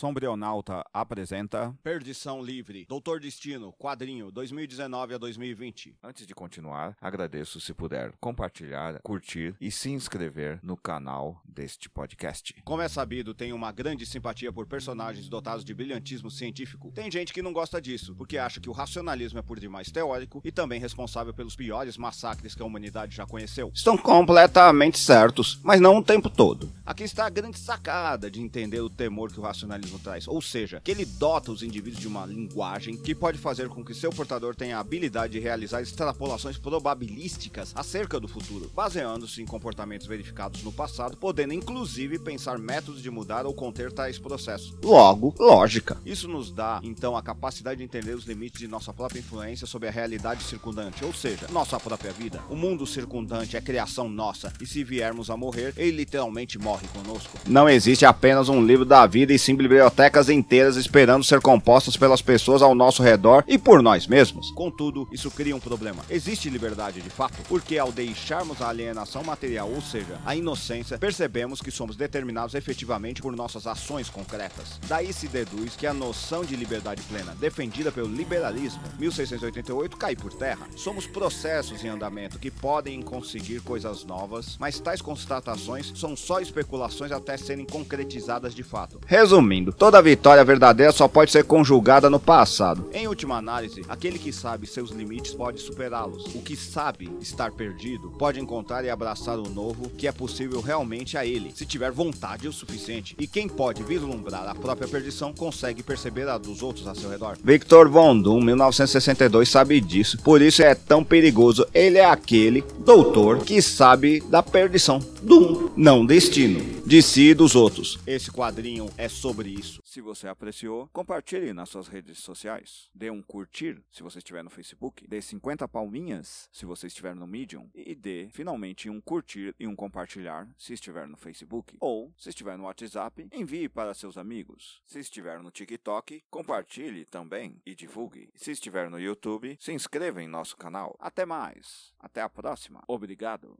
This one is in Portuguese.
Sombrionauta apresenta. Perdição Livre, Doutor Destino, quadrinho 2019 a 2020. Antes de continuar, agradeço se puder compartilhar, curtir e se inscrever no canal deste podcast. Como é sabido, tenho uma grande simpatia por personagens dotados de brilhantismo científico. Tem gente que não gosta disso, porque acha que o racionalismo é por demais teórico e também responsável pelos piores massacres que a humanidade já conheceu. Estão completamente certos, mas não o tempo todo. Aqui está a grande sacada de entender o temor que o racionalismo traz, ou seja, que ele dota os indivíduos de uma linguagem que pode fazer com que seu portador tenha a habilidade de realizar extrapolações probabilísticas acerca do futuro, baseando-se em comportamentos verificados no passado, podendo inclusive pensar métodos de mudar ou conter tais processos. Logo, lógica. Isso nos dá, então, a capacidade de entender os limites de nossa própria influência sobre a realidade circundante, ou seja, nossa própria vida. O mundo circundante é criação nossa, e se viermos a morrer, ele literalmente morre conosco. Não existe apenas um livro da vida e sim bibliotecas inteiras esperando ser compostas pelas pessoas ao nosso redor e por nós mesmos. Contudo, isso cria um problema. Existe liberdade de fato? Porque ao deixarmos a alienação material, ou seja, a inocência, percebemos que somos determinados efetivamente por nossas ações concretas. Daí se deduz que a noção de liberdade plena, defendida pelo liberalismo, 1688, cai por terra. Somos processos em andamento que podem conseguir coisas novas, mas tais constatações são só especulações até serem concretizadas de fato. Resumindo, toda vitória verdadeira só pode ser conjugada no passado. Em última análise, aquele que sabe seus limites pode superá-los. O que sabe estar perdido pode encontrar e abraçar o novo que é possível realmente a ele, se tiver vontade o suficiente. E quem pode vislumbrar a própria perdição consegue perceber a dos outros a seu redor. Victor Von Doom, 1962, sabe disso. Por isso é tão perigoso. Ele é aquele doutor que sabe da perdição. Doom, não destino. De si e dos outros. Esse quadrinho é sobre isso. Se você apreciou, compartilhe nas suas redes sociais. Dê um curtir se você estiver no Facebook. Dê 50 palminhas se você estiver no Medium. E dê finalmente um curtir e um compartilhar se estiver no Facebook. Ou, se estiver no WhatsApp, envie para seus amigos. Se estiver no TikTok, compartilhe também e divulgue. Se estiver no YouTube, se inscreva em nosso canal. Até mais. Até a próxima. Obrigado.